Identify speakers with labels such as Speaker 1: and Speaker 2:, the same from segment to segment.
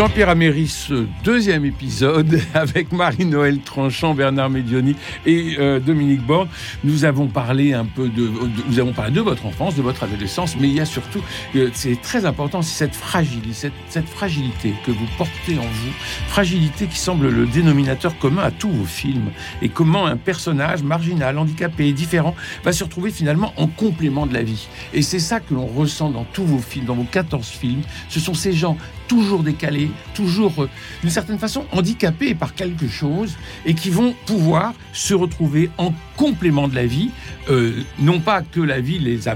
Speaker 1: Jean-Pierre Améris, deuxième épisode avec Marie-Noël Tranchant, Bernard Medioni et euh, Dominique Borne. Nous avons parlé un peu de, nous avons parlé de votre enfance, de votre adolescence, mais il y a surtout, euh, c'est très important, c'est cette fragilité, cette, fragilité que vous portez en vous, fragilité qui semble le dénominateur commun à tous vos films, et comment un personnage marginal, handicapé différent va se retrouver finalement en complément de la vie. Et c'est ça que l'on ressent dans tous vos films, dans vos 14 films. Ce sont ces gens toujours décalés, toujours euh, d'une certaine façon handicapés par quelque chose et qui vont pouvoir se retrouver en complément de la vie. Euh, non pas que la vie les,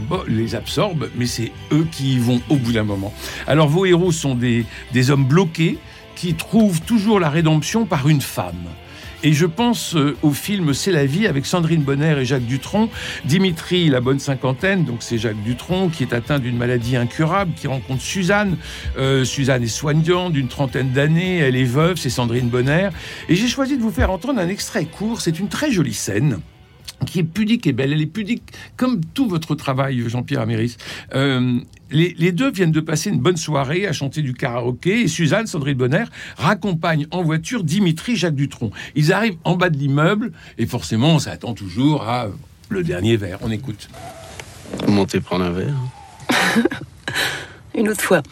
Speaker 1: absorbe, mais c'est eux qui y vont au bout d'un moment. Alors vos héros sont des hommes bloqués qui trouvent toujours la rédemption par une femme. Et je pense euh, au film C'est la vie avec Sandrine Bonner et Jacques Dutronc. Dimitri, la bonne cinquantaine, donc c'est Jacques Dutronc qui est atteint d'une maladie incurable, qui rencontre Suzanne. Euh, Suzanne est soignante d'une trentaine d'années, elle est veuve, c'est Sandrine Bonner. Et j'ai choisi de vous faire entendre un extrait court, c'est une très jolie scène qui est pudique et belle. Elle est pudique comme tout votre travail, Jean-Pierre Améris. Euh, les, les, deux viennent de passer une bonne soirée à chanter du karaoké et Suzanne, Sandrine Bonner, raccompagne en voiture Dimitri, Jacques Dutronc. Ils arrivent en bas de l'immeuble et forcément, ça attend toujours à le dernier verre. On écoute.
Speaker 2: Montez prendre un verre.
Speaker 3: une autre fois.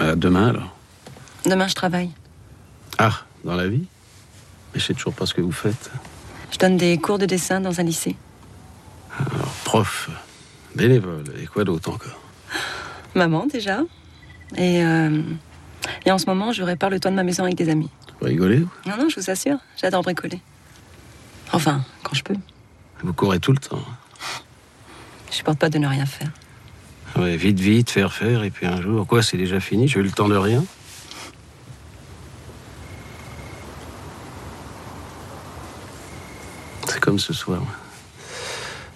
Speaker 2: Euh, demain alors?
Speaker 3: Demain, je travaille.
Speaker 2: Ah, dans la vie? Mais je sais toujours pas ce que vous faites.
Speaker 3: Je donne des cours de dessin dans un lycée.
Speaker 2: Alors, prof, bénévole, et quoi d'autre encore?
Speaker 3: Maman, déjà. Et, euh, et en ce moment, je répare le toit de ma maison avec des amis.
Speaker 2: Vous rigolez
Speaker 3: Non, non, je vous assure. J'adore bricoler. Enfin, quand je peux.
Speaker 2: Vous courez tout le temps.
Speaker 3: Je supporte pas de ne rien faire.
Speaker 2: Ouais, vite, vite, faire, faire, et puis un jour, quoi, c'est déjà fini, j'ai eu le temps de rien? Comme ce soir.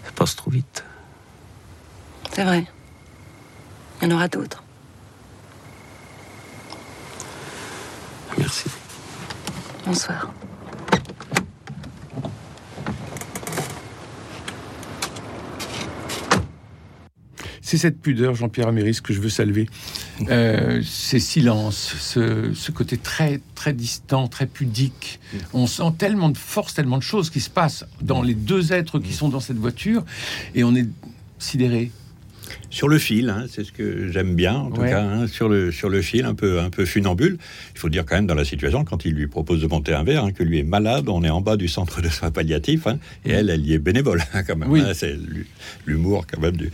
Speaker 2: Ça passe trop vite.
Speaker 3: C'est vrai. Il y en aura d'autres.
Speaker 2: Merci.
Speaker 3: Bonsoir.
Speaker 1: C'est cette pudeur, Jean-Pierre Améris, que je veux saluer. Euh, ces silences, ce, ce, côté très, très distant, très pudique. On sent tellement de force, tellement de choses qui se passent dans les deux êtres qui sont dans cette voiture, et on est sidéré,
Speaker 4: sur le fil, hein, c'est ce que j'aime bien, en tout
Speaker 1: Ouais.
Speaker 4: cas, hein, sur, le, sur le fil, un peu, un peu funambule. Il faut dire quand même dans la situation, quand il lui propose de monter un verre, hein, que lui est malade, on est en bas du centre de soins palliatifs, et elle, elle y est bénévole, quand même.
Speaker 1: Oui.
Speaker 4: c'est l'hu- l'humour, quand même, du,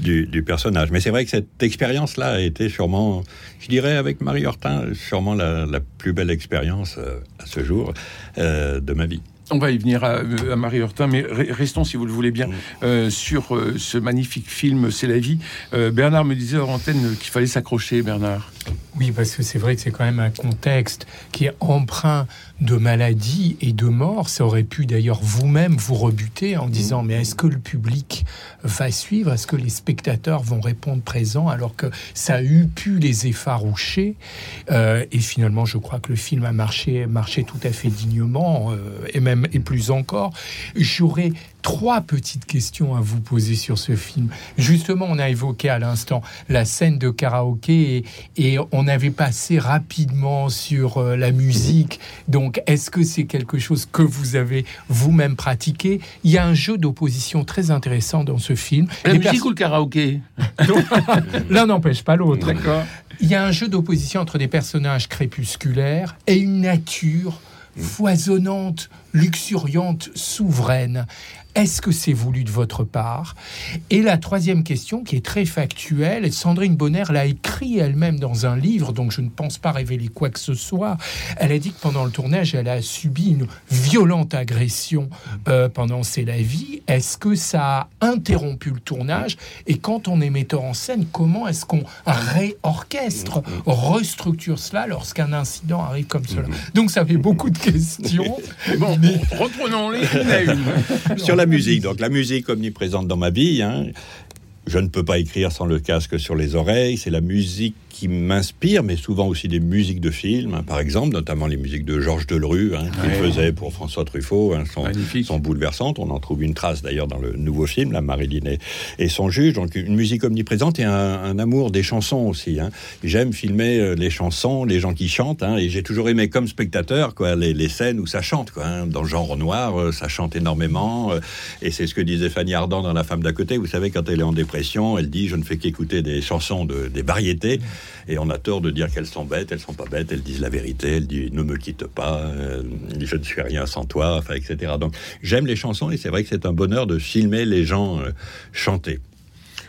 Speaker 4: du, du personnage. Mais c'est vrai que cette expérience-là a été sûrement, je dirais, avec Marie Hortin, sûrement la, la plus belle expérience euh, à ce jour euh, de ma vie.
Speaker 1: On va y venir à, à Marie Hortin, mais re- restons, si vous le voulez bien, euh, sur euh, ce magnifique film C'est la vie. Euh, Bernard me disait hors antenne qu'il fallait s'accrocher, Bernard.
Speaker 5: Oui, parce que c'est vrai que c'est quand même un contexte qui est empreint de maladie et de mort. Ça aurait pu d'ailleurs vous-même vous rebuter en disant mais est-ce que le public va suivre? Est-ce que les spectateurs vont répondre présent alors que ça a eu pu les effaroucher? Euh, Et finalement, je crois que le film a marché, marché tout à fait dignement euh, et même et plus encore. J'aurais trois petites questions à vous poser sur ce film. Justement, on a évoqué à l'instant la scène de karaoké et, et on avait passé rapidement sur euh, la musique. Donc, est-ce que c'est quelque chose que vous avez vous-même pratiqué? Il y a un jeu d'opposition très intéressant dans ce film.
Speaker 1: La
Speaker 5: Les
Speaker 1: musique ou le karaoké?
Speaker 5: L'un n'empêche pas l'autre. Il y a un jeu d'opposition entre des personnages crépusculaires et une nature foisonnante, luxuriante, souveraine. Est-ce que c'est voulu de votre part? Et la troisième question, qui est très factuelle, Sandrine Bonner l'a écrit elle-même dans un livre, donc je ne pense pas révéler quoi que ce soit. Elle a dit que pendant le tournage, elle a subi une violente agression euh, pendant C'est la vie. Est-ce que ça a interrompu le tournage? Et quand on est metteur en scène, comment est-ce qu'on réorchestre, restructure cela lorsqu'un incident arrive comme cela? Donc ça fait beaucoup de questions.
Speaker 1: Bon, reprenons-les une à une.
Speaker 4: Sur la musique, donc la musique omniprésente dans ma vie. hein. Je ne peux pas écrire sans le casque sur les oreilles. C'est la musique qui m'inspire, mais souvent aussi des musiques de films, hein, par exemple, notamment les musiques de Georges Delerue, hein, qu'il
Speaker 1: Ouais.
Speaker 4: faisait pour François Truffaut, hein, sont, sont bouleversantes. On en trouve une trace d'ailleurs dans le nouveau film, la Marilyn et, et son juge. Donc une musique omniprésente et un, un amour des chansons aussi. hein. J'aime filmer euh, les chansons, les gens qui chantent, hein, et j'ai toujours aimé comme spectateur quoi, les, les scènes où ça chante. Quoi. Dans le genre noir, euh, ça chante énormément, euh, et c'est ce que disait Fanny Ardant dans La femme d'à côté. Vous savez, quand elle est en dépression, elle dit Je ne fais qu'écouter des chansons, de, des variétés. Et on a tort de dire qu'elles sont bêtes, elles sont pas bêtes, elles disent la vérité, elles disent Ne me quitte pas, euh, je ne suis rien sans toi, enfin, etc. Donc j'aime les chansons, et c'est vrai que c'est un bonheur de filmer les gens euh, chanter.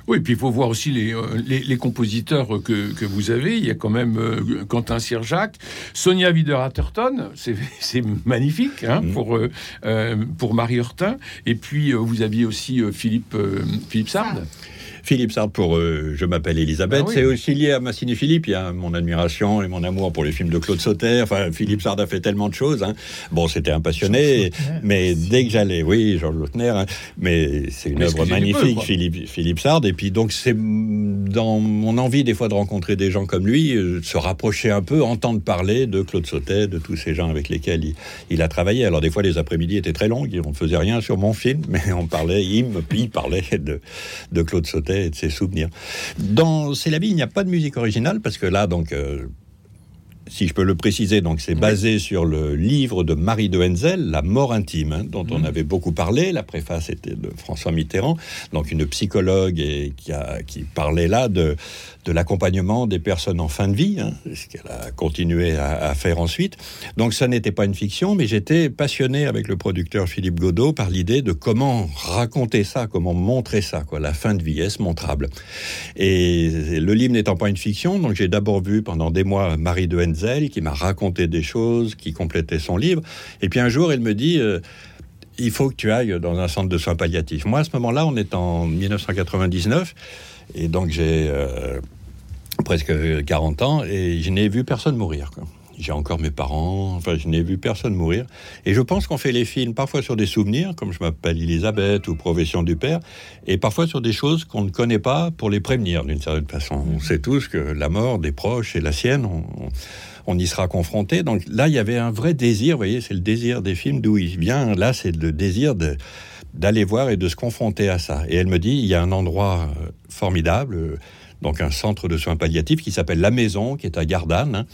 Speaker 1: Oui, puis il faut voir aussi les, euh, les, les compositeurs que, que vous avez. Il y a quand même euh, Quentin Sirjac, Sonia Wider-Atherton, c'est c'est magnifique hein,
Speaker 4: Mhm.
Speaker 1: pour, euh, pour Marie Hortin. Et puis euh, vous aviez aussi euh, Philippe, euh, Philippe Sard.
Speaker 4: Philippe Sard pour euh, Je m'appelle Elisabeth.
Speaker 1: Ah oui.
Speaker 4: C'est aussi lié à. Il y a mon admiration et mon amour pour les films de Claude Sauter. Enfin, Philippe Sard a fait tellement de choses. hein. Bon, c'était un passionné, mais dès que j'allais, oui, Georges Lautner, hein, mais c'est une œuvre
Speaker 1: peu,
Speaker 4: magnifique. Philippe, Philippe Sard. Et puis donc, c'est dans mon envie des fois de rencontrer des gens comme lui, euh, de se rapprocher un peu, entendre parler de Claude Sautet, de tous ces gens avec lesquels il, il a travaillé. Alors des fois, les après-midi étaient très longs, on ne faisait rien sur mon film, mais on parlait, il me, il parlait de, de Claude Sautet et de ses souvenirs. Dans C'est la vie, il n'y a pas de musique originale parce que là, donc, euh, si je peux le préciser, donc c'est basé sur le livre de Marie de Henzel, La mort intime, hein, dont on avait beaucoup parlé. La préface était de François Mitterrand, donc une psychologue et qui, a, qui parlait là de, de l'accompagnement des personnes en fin de vie, hein, ce qu'elle a continué à, faire ensuite. Donc ça n'était pas une fiction, mais j'étais passionné avec le producteur Philippe Godot par l'idée de comment raconter ça, comment montrer ça, quoi, la fin de vie, est-ce montrable? Et le livre n'étant pas une fiction, donc j'ai d'abord vu pendant des mois Marie de Henzel qui m'a raconté des choses, qui complétait son livre. Et puis un jour, elle me dit... euh, il faut que tu ailles dans un centre de soins palliatifs. Moi, à ce moment-là, on est en 1999, et donc j'ai euh, presque 40 ans, et je n'ai vu personne mourir. quoi. J'ai encore mes parents, enfin, je n'ai vu personne mourir. Et je pense qu'on fait les films parfois sur des souvenirs, comme je m'appelle Elisabeth ou Profession du Père, et parfois sur des choses qu'on ne connaît pas pour les prévenir d'une certaine façon. On sait tous que la mort des proches et la sienne, on, on- y sera confronté. Donc là, il y avait un vrai désir, vous voyez, c'est le désir des films d'où il vient. Là, c'est le désir de d'aller voir et de se confronter à ça. Et elle me dit, il y a un endroit euh, formidable, euh, donc un centre de soins palliatifs qui s'appelle La Maison, qui est à Gardanne. hein.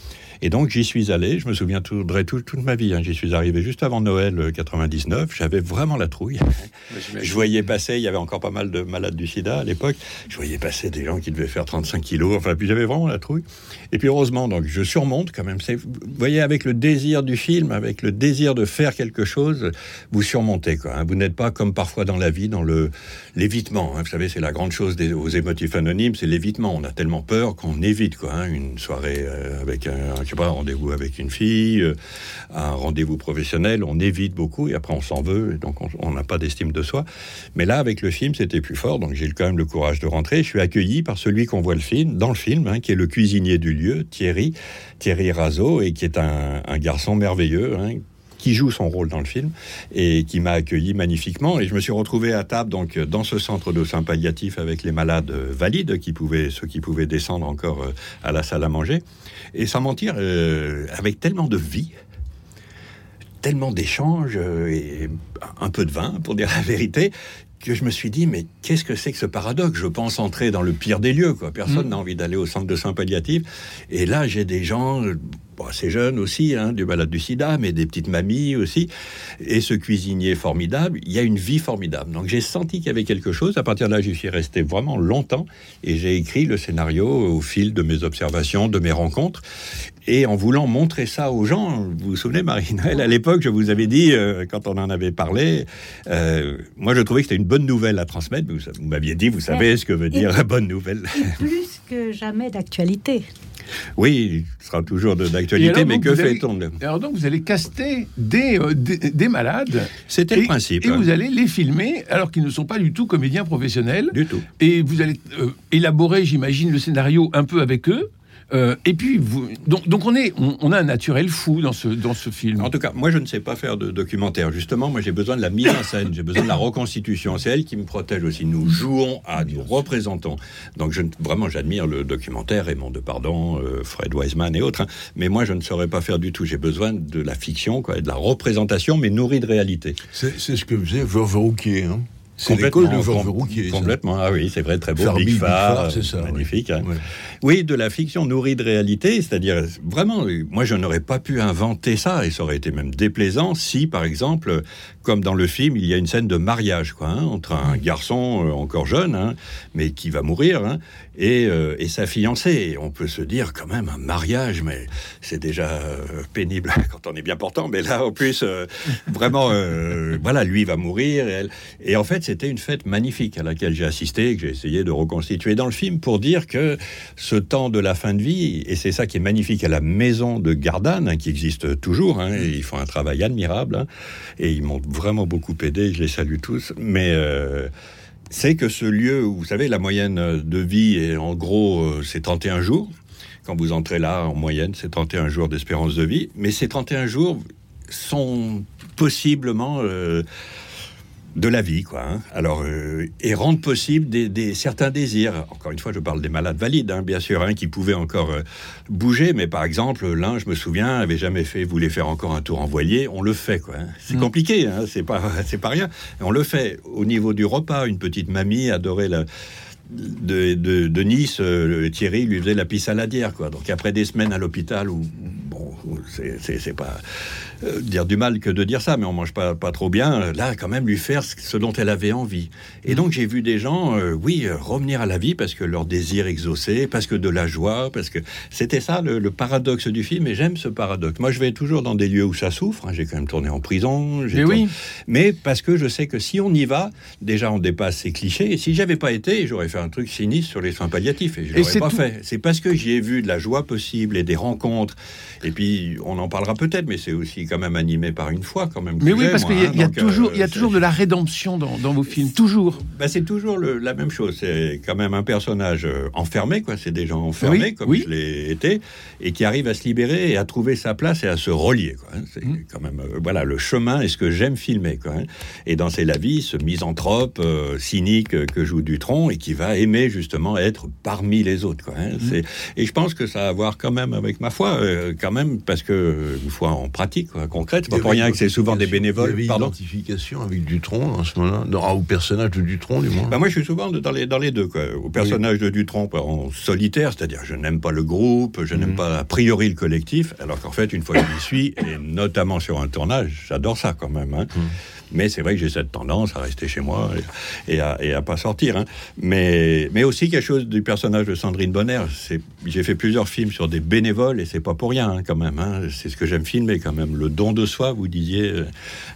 Speaker 4: Et donc j'y suis allé, je me souviens tout, tout- toute ma vie, hein. j'y suis arrivé juste avant Noël euh, 99, j'avais vraiment la trouille. Je voyais passer, il y avait encore pas mal de malades du sida à l'époque, je voyais passer des gens qui devaient faire 35 kilos, enfin, puis j'avais vraiment la trouille. Et puis heureusement, donc je surmonte quand même. Vous voyez, avec le désir du film, avec le désir de faire quelque chose, vous surmontez. Quoi, hein. Vous n'êtes pas comme parfois dans la vie, dans le l'évitement. Vous savez, c'est la grande chose des, aux émotifs anonymes, c'est l'évitement. On a tellement peur qu'on évite quoi. hein. Une soirée euh, avec un, je rendez-vous avec une fille, euh, un rendez-vous professionnel, on évite beaucoup et après on s'en veut, donc on- n'a pas d'estime de soi. Mais là, avec le film, c'était plus fort, donc j'ai quand même le courage de rentrer. Je suis accueilli par celui qu'on voit le film, dans le film, hein, qui est le cuisinier du lieu, Thierry, Thierry Razo, et qui est un, un garçon merveilleux. hein, qui joue son rôle dans le film et qui m'a accueilli magnifiquement. Et je me suis retrouvé à table donc dans ce centre de soins palliatifs avec les malades valides qui pouvaient ceux qui pouvaient descendre encore euh, à la salle à manger. Et sans mentir euh, avec tellement de vie tellement d'échanges euh, et un peu de vin, pour dire la vérité, que je me suis dit, mais qu'est-ce que c'est que ce paradoxe? Je pense entrer dans le pire des lieux, quoi. Personne
Speaker 1: Mm.
Speaker 4: n'a envie d'aller au centre de soins palliatifs. Et là, j'ai des gens, bon, assez jeunes aussi, hein, du malade du sida, mais des petites mamies aussi. Et ce cuisinier formidable, il y a une vie formidable. Donc j'ai senti qu'il y avait quelque chose. À partir de là, j'y suis resté vraiment longtemps. Et j'ai écrit le scénario au fil de mes observations, de mes rencontres. Et en voulant montrer ça aux gens. Vous vous souvenez, Marie-Noël, à l'époque, je vous avais dit, euh, quand on en avait parlé, euh, moi je trouvais que c'était une bonne nouvelle à transmettre. Vous, vous m'aviez dit, vous savez ce que veut dire la bonne nouvelle.
Speaker 6: Et plus que jamais d'actualité.
Speaker 4: Oui, il sera toujours
Speaker 1: Et
Speaker 4: d'actualité, mais que fait-on de-
Speaker 1: Alors donc vous allez caster des, euh, des, des malades.
Speaker 4: C'était
Speaker 1: et,
Speaker 4: le principe.
Speaker 1: Et
Speaker 4: hein.
Speaker 1: vous allez les filmer alors qu'ils ne sont pas du tout comédiens professionnels.
Speaker 4: Du tout.
Speaker 1: Et vous allez euh, élaborer, j'imagine, le scénario un peu avec eux. Euh, et puis, vous, donc, donc on, est, on, on a un naturel fou dans ce, dans ce film.
Speaker 4: En tout cas, moi, je ne sais pas faire de documentaire. Justement, moi, j'ai besoin de la mise en scène, j'ai besoin de la reconstitution. C'est elle qui me protège aussi. Nous jouons à, nous représentons. Donc, je, vraiment, j'admire le documentaire, Raymond Depardon, euh, Fred Wiseman et autres. hein. Mais moi, je ne saurais pas faire du tout. J'ai besoin de la fiction, quoi, et de la représentation, mais nourrie de réalité.
Speaker 7: C'est c'est ce que faisait Verve Rouquier. Hein. C'est l'école de
Speaker 4: com-
Speaker 7: Rouquier. ça.
Speaker 4: Complètement, ah oui, c'est vrai, très beau.
Speaker 7: Fermi,
Speaker 4: Big
Speaker 7: c'est ça,
Speaker 4: magnifique. hein.
Speaker 7: Ouais.
Speaker 4: Oui, de la fiction nourrie de réalité, c'est-à-dire vraiment, euh, moi je n'aurais pas pu inventer ça et ça aurait été même déplaisant si, par exemple, comme dans le film, il y a une scène de mariage quoi, hein, entre un garçon euh, encore jeune, hein, mais qui va mourir, et, euh, et sa fiancée. On peut se dire quand même un mariage, mais c'est déjà euh, pénible quand on est bien portant, mais là en plus, euh, vraiment, voilà, lui va mourir et en fait, c'était une fête magnifique à laquelle j'ai assisté, que j'ai essayé de reconstituer dans le film pour dire que ce temps de la fin de vie, et c'est ça qui est magnifique à la maison de Gardanne, hein, qui existe toujours, hein, ils font un travail admirable, hein, et ils m'ont vraiment beaucoup aidé, je les salue tous, mais... c'est que ce lieu vous savez, la moyenne de vie est en gros, euh, c'est 31 jours. Quand vous entrez là, en moyenne, c'est 31 jours d'espérance de vie. Mais ces 31 jours sont possiblement euh, de la vie, quoi. hein. Alors, euh, et rendent possible des, des- certains désirs. Encore une fois, je parle des malades valides, hein, bien sûr, hein, qui pouvaient encore euh, bouger. Mais par exemple, l'un, je me souviens, avait jamais fait, voulait faire encore un tour en voilier. On le fait, quoi. C'est
Speaker 1: Mm.
Speaker 4: compliqué, c'est pas, c'est pas rien. On le fait. Au niveau du repas, une petite mamie adorait la de, de, de Nice, euh, Thierry lui faisait la pisse saladière, quoi. Donc après des semaines à l'hôpital où, bon, c'est pas euh, dire du mal que de dire ça, mais on mange pas, pas trop bien, là, quand même, lui faire ce, ce dont elle avait envie. Et donc j'ai vu des gens, euh, oui, euh, revenir à la vie parce que leur désir exaucé, parce que de la joie, parce que c'était ça le, le paradoxe du film, et j'aime ce paradoxe. Moi, je vais toujours dans des lieux où ça souffre, hein. j'ai quand même tourné en prison, j'ai
Speaker 1: Mais oui.
Speaker 4: mais parce que je sais que si on y va, déjà on dépasse ces clichés. Et si j'avais pas été, j'aurais fait un truc sinistre sur les soins palliatifs. Et je l'aurais pas
Speaker 1: tout-
Speaker 4: fait. C'est parce que j'y ai vu de la joie possible et des rencontres. Et puis on en parlera peut-être, mais c'est aussi quand même animé par une foi quand même. que
Speaker 1: Mais oui, parce qu'il y a,
Speaker 4: hein.
Speaker 1: y a toujours,
Speaker 4: euh,
Speaker 1: il y a
Speaker 4: c'est-
Speaker 1: toujours de la rédemption dans, dans vos films, toujours.
Speaker 4: bah, c'est toujours le- la même chose. C'est quand même un personnage euh, enfermé, quoi. C'est des gens enfermés,
Speaker 1: Oui,
Speaker 4: comme
Speaker 1: oui.
Speaker 4: je l'ai été, et qui arrive à se libérer et à trouver sa place et à se relier, quoi. hein. C'est
Speaker 1: Mm.
Speaker 4: quand même, euh, voilà, le chemin et ce que j'aime filmer, quoi. hein. Et dans C'est la vie, ce misanthrope euh, cynique euh, que joue Dutronc et qui va aimer justement être parmi les autres, quoi. hein.
Speaker 1: Mm.
Speaker 4: C'est- Et je pense que ça a à voir quand même avec ma foi, euh, quand même, parce que euh, une foi en pratique, quoi, concrète. Pas pour rien que c'est souvent des bénévoles.
Speaker 7: Il y avait
Speaker 4: Pardon.
Speaker 7: identification avec Dutronc en ce moment-là, dans- ah, au personnage de Dutronc, du moins.
Speaker 4: Bah moi, je suis souvent dans les, dans les deux. Quoi. Au personnage de Dutronc en solitaire, c'est-à-dire je n'aime pas le groupe, je n'aime
Speaker 7: Mhm.
Speaker 4: pas a priori le collectif, alors qu'en fait, une fois que j'y suis, et notamment sur un tournage, j'adore ça quand même. hein.
Speaker 7: Mhm.
Speaker 4: Mais c'est vrai que j'ai cette tendance à rester chez moi et, et à, et à pas sortir. hein. Mais, mais aussi quelque chose du personnage de Sandrine Bonner. C'est- J'ai fait plusieurs films sur des bénévoles et c'est pas pour rien hein, quand même. hein. C'est ce que j'aime filmer quand même. Le don de soi, vous disiez, euh,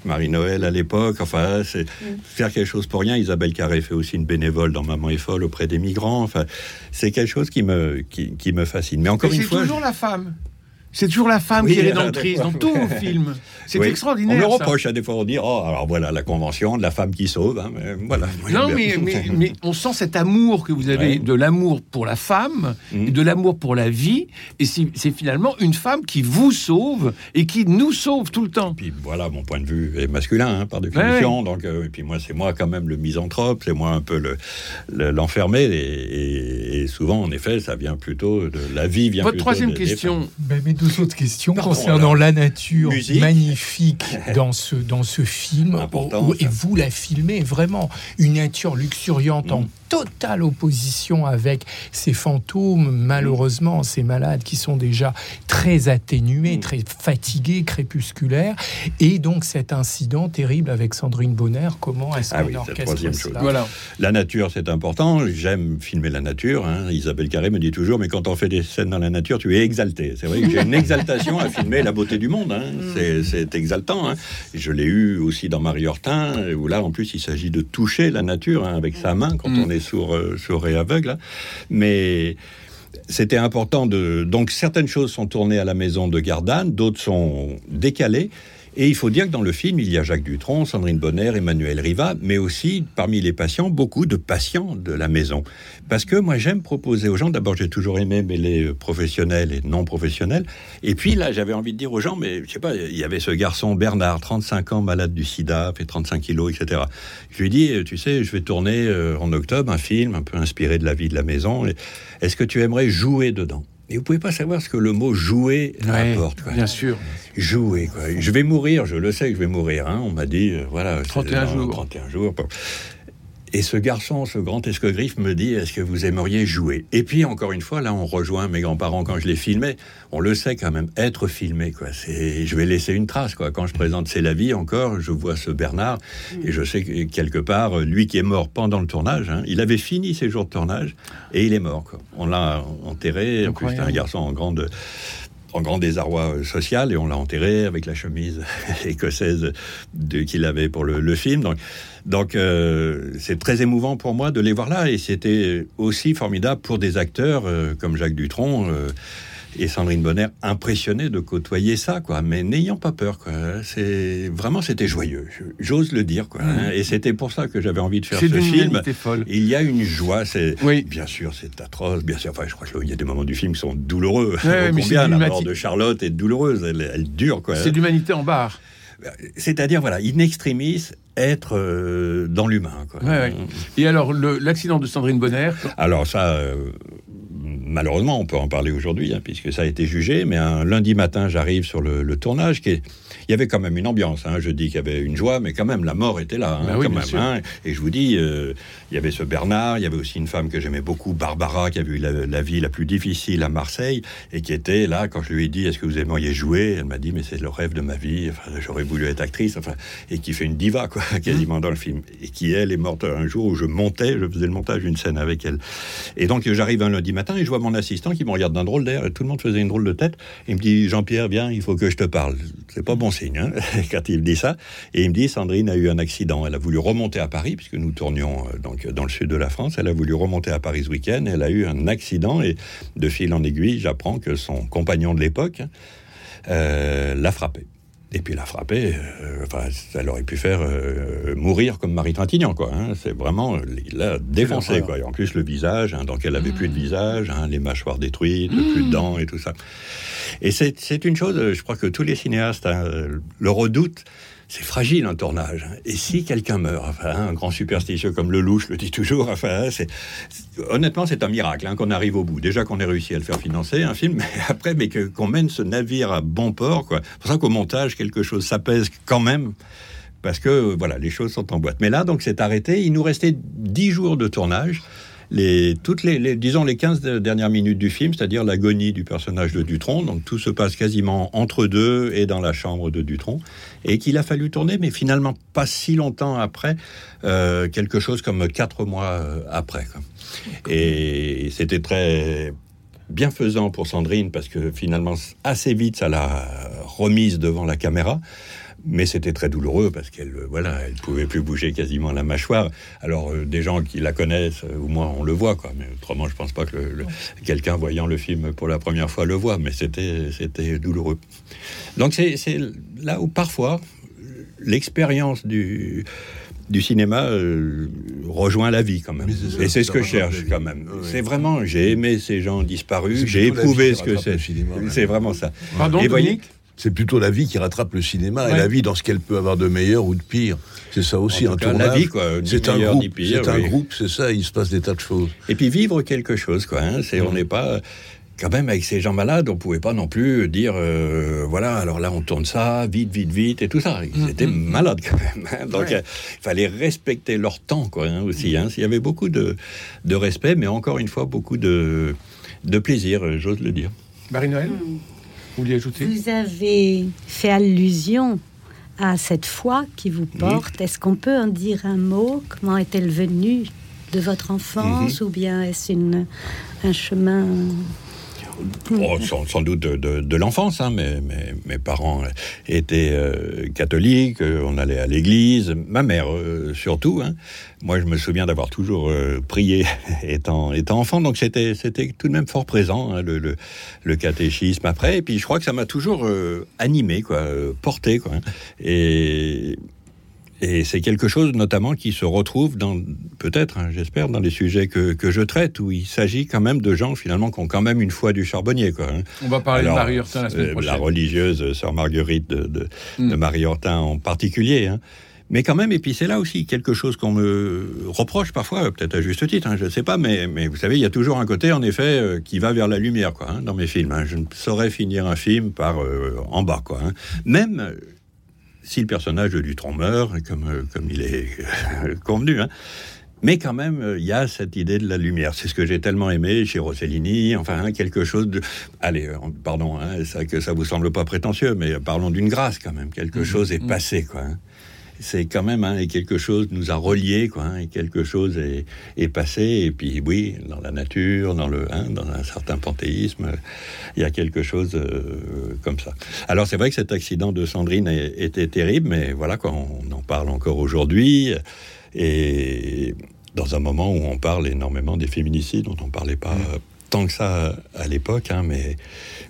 Speaker 4: Marie-Noël à l'époque. Enfin, c'est faire quelque chose pour rien. Isabelle Carré fait aussi une bénévole dans Maman est folle auprès des migrants. Enfin, c'est quelque chose qui me, qui, qui me fascine. Mais encore
Speaker 1: Et
Speaker 4: une
Speaker 1: c'est
Speaker 4: fois.
Speaker 1: toujours la femme. C'est toujours la femme
Speaker 4: Oui,
Speaker 1: qui est rédemptrice dans tous vos films. C'est
Speaker 4: Oui.
Speaker 1: extraordinaire.
Speaker 4: On
Speaker 1: ça.
Speaker 4: reproche à des fois, on dit, oh, alors voilà, la convention de la femme qui sauve. hein, mais voilà.
Speaker 1: Non, mais, mais, mais on sent cet amour que vous avez,
Speaker 4: Ouais.
Speaker 1: de l'amour pour la femme,
Speaker 4: Mm.
Speaker 1: et de l'amour pour la vie, et c'est finalement une femme qui vous sauve et qui nous sauve tout le temps.
Speaker 4: Puis voilà, mon point de vue est masculin, hein, par définition. Donc, euh, et puis moi, c'est moi quand même le misanthrope, c'est moi un peu le le- l'enfermé. et, et- et souvent, en effet, ça vient plutôt de la vie. Vient
Speaker 1: Votre
Speaker 4: plutôt
Speaker 1: troisième
Speaker 4: des-
Speaker 1: question,
Speaker 5: deux autres questions
Speaker 4: Pardon,
Speaker 5: concernant
Speaker 4: alors.
Speaker 5: la nature
Speaker 4: Musique.
Speaker 5: magnifique dans ce, dans ce film.
Speaker 4: Important,
Speaker 5: où- et vous la filmez vraiment. Une nature luxuriante en
Speaker 4: Mm.
Speaker 5: Totale opposition avec ces fantômes, malheureusement, ces malades qui sont déjà très atténués, très fatigués, crépusculaires. Et donc cet incident terrible avec Sandrine Bonner, comment est-ce
Speaker 4: Ah
Speaker 5: qu'on
Speaker 4: oui, c'est la
Speaker 5: orchestre
Speaker 4: troisième
Speaker 5: cela
Speaker 4: chose.
Speaker 1: Voilà.
Speaker 4: La nature, c'est important. J'aime filmer la nature. hein. Isabelle Carré me dit toujours, mais quand on fait des scènes dans la nature, tu es exalté. C'est vrai que j'ai une exaltation à filmer la beauté du monde. hein. C'est- C'est exaltant. hein. Je l'ai eu aussi dans Marie Hortin, où là, en plus, il s'agit de toucher la nature hein, avec sa main quand
Speaker 1: Mm.
Speaker 4: on est sourd, euh, sourd et aveugle. hein. Mais c'était important de. Donc certaines choses sont tournées à la maison de Gardanne, d'autres sont décalées. Et il faut dire que dans le film, il y a Jacques Dutronc, Sandrine Bonner, Emmanuel Riva, mais aussi parmi les patients, beaucoup de patients de la maison. Parce que moi, j'aime proposer aux gens, d'abord, j'ai toujours aimé mêler professionnels et non professionnels. Et puis là, j'avais envie de dire aux gens, mais je sais pas, il y avait ce garçon Bernard, 35 ans, malade du sida, fait 35 kilos, etc. Je lui dis, tu sais, je vais tourner euh, en octobre un film un peu inspiré de la vie de la maison. Est-ce que tu aimerais jouer dedans? Et vous pouvez pas savoir ce que le mot jouer
Speaker 1: Ouais.
Speaker 4: Quoi.
Speaker 1: bien sûr.
Speaker 4: Jouer, quoi. Je vais mourir, je le sais que je vais mourir. hein. On m'a dit, euh, voilà. c'est
Speaker 1: 31
Speaker 4: dans
Speaker 1: jours.
Speaker 4: 31 jours. Et ce garçon, ce grand escogriffe me dit, est-ce que vous aimeriez jouer? Et puis, encore une fois, là, on rejoint mes grands-parents quand je les filmais. On le sait quand même, être filmé, quoi. C'est, je vais laisser une trace, quoi. Quand je présente C'est la vie, encore, je vois ce Bernard, et je sais que quelque part, lui qui est mort pendant le tournage, hein, il avait fini ses jours de tournage, et il est mort, quoi. On l'a enterré, en plus, c'était un garçon en grande en grand désarroi euh, social et on l'a enterré avec la chemise écossaise qu'il avait pour le, le film. Donc, donc euh, c'est très émouvant pour moi de les voir là et c'était aussi formidable pour des acteurs euh, comme Jacques Dutronc. euh, et Sandrine Bonner impressionnée de côtoyer ça, quoi, mais n'ayant pas peur, quoi. C'est vraiment c'était joyeux, j'ose le dire, quoi. hein. Et c'était pour ça que j'avais envie de faire
Speaker 1: C'est
Speaker 4: ce film.
Speaker 1: folle.
Speaker 4: Il y a une joie, c'est
Speaker 1: Oui.
Speaker 4: bien sûr, c'est atroce, bien sûr. Enfin, je crois qu'il y a des moments du film qui sont douloureux.
Speaker 1: Ouais, mais
Speaker 4: combien, la mort de Charlotte est douloureuse, elle, elle dure, quoi.
Speaker 1: C'est l'humanité en barre.
Speaker 4: C'est-à-dire, voilà, in extremis, être euh, dans l'humain, quoi.
Speaker 1: Ouais, ouais. Et alors, l'accident de Sandrine Bonner,
Speaker 4: Alors ça, euh, malheureusement, on peut en parler aujourd'hui, hein, puisque ça a été jugé, mais un lundi matin, j'arrive sur le, le tournage, qui est- il y avait quand même une ambiance, hein, je dis qu'il y avait une joie, mais quand même, la mort était là, hein,
Speaker 1: Bah oui,
Speaker 4: quand
Speaker 1: bien
Speaker 4: même.
Speaker 1: sûr.
Speaker 4: et je vous dis, euh, il y avait ce Bernard, il y avait aussi une femme que j'aimais beaucoup, Barbara, qui a eu la, la vie la plus difficile à Marseille, et qui était là, quand je lui ai dit, est-ce que vous aimeriez jouer? Elle m'a dit, mais c'est le rêve de ma vie, enfin, j'aurais voulu être actrice, enfin, et qui fait une diva, quoi, quasiment dans le film, et qui, elle, est morte un jour où je montais, je faisais le montage d'une scène avec elle. Et donc, j'arrive un lundi matin et je vois mon assistant qui me regarde d'un drôle d'air tout le monde faisait une drôle de tête. Il me dit Jean-Pierre, viens, il faut que je te parle. C'est pas bon signe hein, quand il dit ça. Et il me dit Sandrine a eu un accident. Elle a voulu remonter à Paris puisque nous tournions euh, donc dans le sud de la France. Elle a voulu remonter à Paris ce week-end. Elle a eu un accident et de fil en aiguille, j'apprends que son compagnon de l'époque euh, l'a frappé. Et puis l'a frappé, euh, enfin, ça l'aurait pu faire euh, mourir comme Marie Trintignant, quoi. hein. C'est vraiment, il l'a défoncé, quoi. Et en plus, le visage, hein, donc elle avait plus de visage, hein, les mâchoires détruites, plus de dents et tout ça. Et c'est une chose, euh, je crois que tous les cinéastes hein, le redoutent. C'est fragile un tournage. Et si quelqu'un meurt, enfin, un grand superstitieux comme Lelouch le dit toujours, enfin, honnêtement c'est un miracle hein, qu'on arrive au bout. Déjà qu'on ait réussi à le faire financer un film, mais après, mais qu'on mène ce navire à bon port, quoi. C'est pour ça qu'au montage quelque chose s'apaise quand même. Parce que voilà, les choses sont en boîte. Mais là, donc, c'est arrêté. Il nous restait 10 jours de tournage. Les, toutes les, disons les 15 de- dernières minutes du film, c'est-à-dire l'agonie du personnage de Dutronc. Donc tout se passe quasiment entre deux et dans la chambre de Dutronc. Et qu'il a fallu tourner, mais finalement pas si longtemps après, euh, quelque chose comme quatre mois euh, après. Et c'était très bienfaisant pour Sandrine parce que finalement assez vite ça l'a remise devant la caméra. Mais c'était très douloureux parce qu'elle euh, voilà, elle pouvait plus bouger quasiment la mâchoire. Alors euh, des gens qui la connaissent, euh, au moins on le voit quoi. Mais autrement, je pense pas que le- le- quelqu'un voyant le film pour la première fois le voit. Mais c'était c'était douloureux. Donc c'est c'est là où parfois l'expérience du du cinéma euh, rejoint la vie quand même.
Speaker 7: C'est
Speaker 4: Et c'est ce que je cherche quand même. C'est vraiment, j'ai aimé ces gens disparus,
Speaker 7: C'est
Speaker 4: j'ai éprouvé ce que c'est.
Speaker 7: cinéma.
Speaker 4: C'est vraiment ça.
Speaker 1: pardon,
Speaker 4: Et voyez-
Speaker 1: Dominique?
Speaker 7: C'est plutôt la vie qui rattrape le cinéma
Speaker 1: Ouais.
Speaker 7: et la vie dans ce qu'elle peut avoir de meilleur ou de pire. C'est ça aussi
Speaker 4: En
Speaker 7: un
Speaker 4: tout cas,
Speaker 7: tournage.
Speaker 4: la vie, quoi, ni
Speaker 7: C'est un
Speaker 4: meilleur,
Speaker 7: groupe.
Speaker 4: ni pire,
Speaker 7: C'est un
Speaker 4: oui.
Speaker 7: groupe, c'est ça. Il se passe des tas de choses.
Speaker 4: Et puis vivre quelque chose, quoi. hein, c'est, on n'est pas. quand même, avec ces gens malades, on pouvait pas non plus dire, euh, voilà, alors là, on tourne ça, vite, vite, vite, et tout ça. Ils
Speaker 1: Mm,
Speaker 4: étaient
Speaker 1: mm, mm.
Speaker 4: malades quand même. hein. Donc,
Speaker 1: Ouais.
Speaker 4: euh, il fallait respecter leur temps, quoi, hein, aussi. hein. Il y avait beaucoup de, de respect, mais encore une fois, beaucoup de, de plaisir, euh, j'ose le dire.
Speaker 1: Marie-Noël, vous vouliez ajouter?
Speaker 6: Vous avez fait allusion à cette foi qui vous porte. Est-ce qu'on peut en dire un mot? Comment est-elle venue de votre enfance ou bien est-ce un chemin
Speaker 4: Oh, sans, doute de, l'enfance, hein, mes parents étaient euh, catholiques, euh, on allait à l'église, ma mère euh, surtout. hein. Moi, je me souviens d'avoir toujours prié étant, étant enfant, donc c'était tout de même fort présent, hein, le, le- le catéchisme après. Et puis, je crois que ça m'a toujours animé, quoi, porté. Quoi, hein. Et et c'est quelque chose notamment qui se retrouve dans, peut-être, hein, j'espère, dans les sujets que, que je traite, où il s'agit quand même de gens finalement qui ont quand même une foi du charbonnier. Quoi, hein.
Speaker 1: On va parler
Speaker 4: Alors,
Speaker 1: de Marie Hurtin la semaine
Speaker 4: euh,
Speaker 1: prochaine.
Speaker 4: La religieuse euh, sœur Marguerite de, de,
Speaker 1: Mm.
Speaker 4: de Marie Hortin en particulier. hein. Mais quand même, et puis c'est là aussi quelque chose qu'on me reproche parfois, peut-être à juste titre, hein, je ne sais pas, mais, mais vous savez, il y a toujours un côté, en effet, euh, qui va vers la lumière, quoi, hein, dans mes films. hein. Je ne saurais finir un film par euh, en bas, quoi. Même si le personnage de Dutron meurt, comme, euh, comme il est euh, convenu, hein. Mais quand même, euh, il y a cette idée de la lumière. C'est ce que j'ai tellement aimé chez Rossellini. Enfin, hein, quelque chose de. Allez, pardon, hein, ça, que ça vous semble pas prétentieux, mais parlons d'une grâce quand même. Quelque chose est passé, quoi. hein. C'est quand même, hein, et quelque chose nous a reliés, quoi. hein, et quelque chose est, passé. Et puis, oui, dans la nature, dans le, hein, dans un certain panthéisme, il y a quelque chose euh, comme ça. Alors, c'est vrai que cet accident de Sandrine était terrible, mais voilà, quoi, on en parle encore aujourd'hui. Et dans un moment où on parle énormément des féminicides, dont on parlait pas euh, tant que ça à l'époque, hein, mais,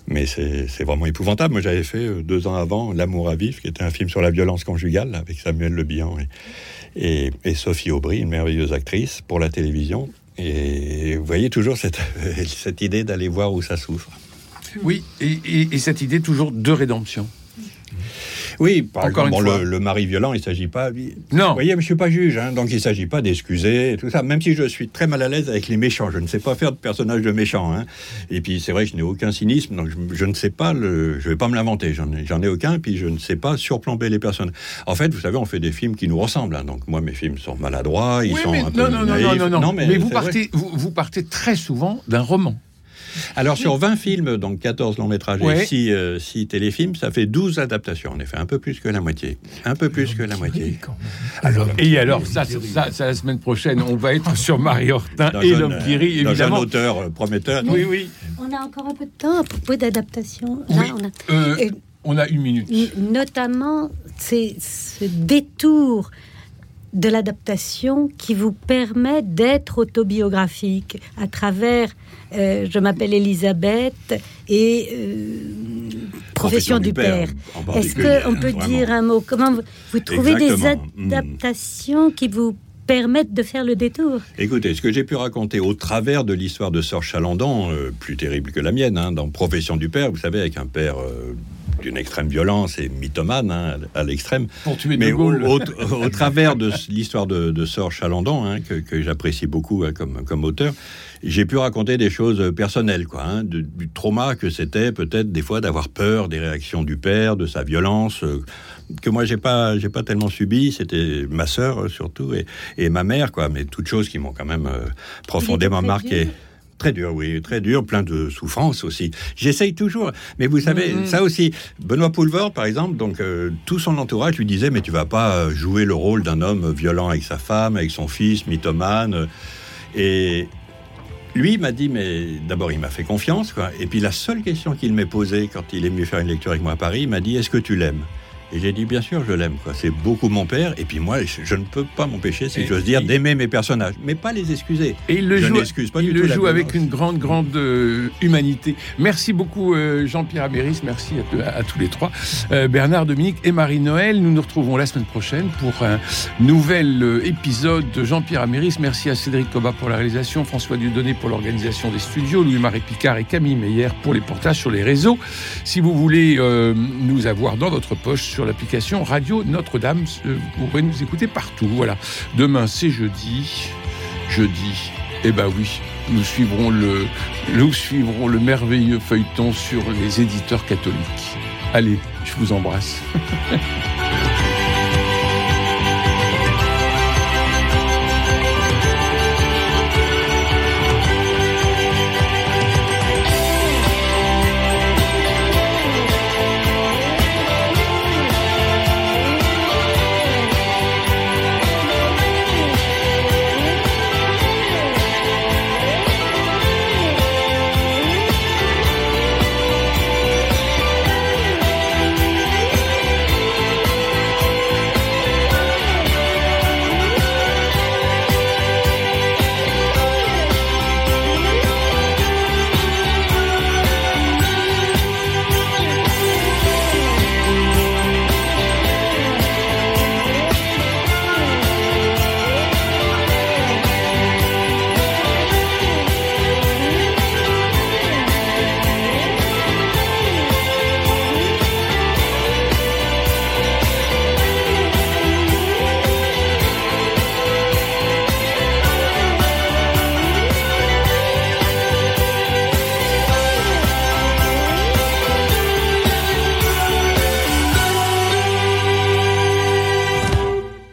Speaker 4: mais c'est vraiment épouvantable. Moi, j'avais fait euh, deux ans avant L'amour à vif, qui était un film sur la violence conjugale, avec Samuel Le Bihan et, et, et Sophie Aubry, une merveilleuse actrice, pour la télévision. Et vous voyez toujours cette, cette idée d'aller voir où ça souffre.
Speaker 1: Oui, et- et cette idée toujours de rédemption.
Speaker 4: Oui, par
Speaker 1: Encore
Speaker 4: exemple, bon, le, le mari violent, il s'agit pas.
Speaker 1: Non.
Speaker 4: Vous voyez, mais je suis pas juge, hein, donc il s'agit pas d'excuser et tout ça. Même si je suis très mal à l'aise avec les méchants, je ne sais pas faire de personnage de méchant. hein. Et puis c'est vrai que je n'ai aucun cynisme, donc je, je ne sais pas le. Je vais pas me l'inventer. J'en ai, ai aucun. Puis je ne sais pas surplomber les personnes. En fait, vous savez, on fait des films qui nous ressemblent. hein. donc moi, mes films sont maladroits, ils
Speaker 1: oui,
Speaker 4: sont
Speaker 1: mais
Speaker 4: un peu
Speaker 1: non, non, non, non, non, non,
Speaker 4: mais,
Speaker 1: Mais, vous, partez, vous, vous partez très souvent d'un roman.
Speaker 4: Alors sur 20 films, donc 14 longs métrages
Speaker 1: Ouais.
Speaker 4: et 6, téléfilms, ça fait 12 adaptations. En effet, un peu plus que la moitié. Un peu plus que la moitié.
Speaker 5: Alors,
Speaker 1: Et alors, ça, ça, ça, la semaine prochaine, on va être sur Marie Hortin et l'homme qui rit,
Speaker 4: euh, d'un jeune
Speaker 1: évidemment.
Speaker 4: auteur euh, prometteur.
Speaker 1: Oui, oui.
Speaker 6: On a encore un peu de temps à propos d'adaptation.
Speaker 1: Oui.
Speaker 6: on a-
Speaker 1: Euh,
Speaker 6: Et-
Speaker 1: on a une minute.
Speaker 6: Notamment, c'est ce détour de l'adaptation qui vous permet d'être autobiographique à travers euh, Je m'appelle Elisabeth et euh, Profession, du Père. Est-ce qu'on peut
Speaker 4: vraiment.
Speaker 6: dire un mot? Comment vous, vous trouvez des
Speaker 4: Exactement. Mm.
Speaker 6: adaptations qui vous permettent de faire le détour?
Speaker 4: Écoutez, ce que j'ai pu raconter au travers de l'histoire de Sœur Chalandon, euh, plus terrible que la mienne, hein, dans Profession du Père, vous savez, avec un père euh, d'une extrême violence et mythomane hein, à l'extrême.
Speaker 1: Pour tuer
Speaker 4: Mais
Speaker 1: De
Speaker 4: au,
Speaker 1: Gaulle.
Speaker 4: au- au travers de l'histoire de, de Sœur Chalandon, hein, que, que j'apprécie beaucoup hein, comme, comme auteur, j'ai pu raconter des choses personnelles, quoi, hein, de- du trauma que c'était peut-être des fois d'avoir peur des réactions du père, de sa violence, euh, que moi j'ai pas, j'ai pas tellement subi. C'était ma sœur euh, surtout et, et ma mère, quoi, mais toutes choses qui m'ont quand même euh, profondément marqué.
Speaker 6: dur.
Speaker 4: Très dur, oui, très dur, plein de souffrances aussi. J'essaye toujours, mais vous savez,
Speaker 1: Mhm.
Speaker 4: ça aussi, Benoît Poulvord, par exemple, donc euh, tout son entourage lui disait, mais tu vas pas euh, jouer le rôle d'un homme violent avec sa femme, avec son fils, mythomane. euh, Et lui m'a dit, mais d'abord il m'a fait confiance, quoi. Et puis la seule question qu'il m'ait posée quand il est venu faire une lecture avec moi à Paris, il m'a dit, est-ce que tu l'aimes? Et j'ai dit, bien sûr, je l'aime. quoi. C'est beaucoup mon père. Et puis moi, je, je ne peux pas m'empêcher, si j'ose dire, d'aimer mes personnages. Mais pas les excuser.
Speaker 1: Et il le
Speaker 4: Je
Speaker 1: joue,
Speaker 4: pas
Speaker 1: il
Speaker 4: du
Speaker 1: le
Speaker 4: tout
Speaker 1: joue avec une grande, grande euh, humanité. Merci beaucoup euh, Jean-Pierre Améris, merci à, te- à tous les trois. Euh, Bernard, Dominique et Marie-Noël, nous nous retrouvons la semaine prochaine pour un nouvel épisode de Jean-Pierre Améris. Merci à Cédric Cobat pour la réalisation, François Dieudonné pour l'organisation des studios, Louis-Marie Picard et Camille Meyer pour les portages sur les réseaux. Si vous voulez nous avoir dans votre poche l'application Radio Notre-Dame, euh, vous pourrez nous écouter partout. Voilà. Demain, c'est jeudi. Jeudi Eh ben oui, nous suivrons le, nous suivrons le merveilleux feuilleton sur les éditeurs catholiques. Allez, je vous embrasse.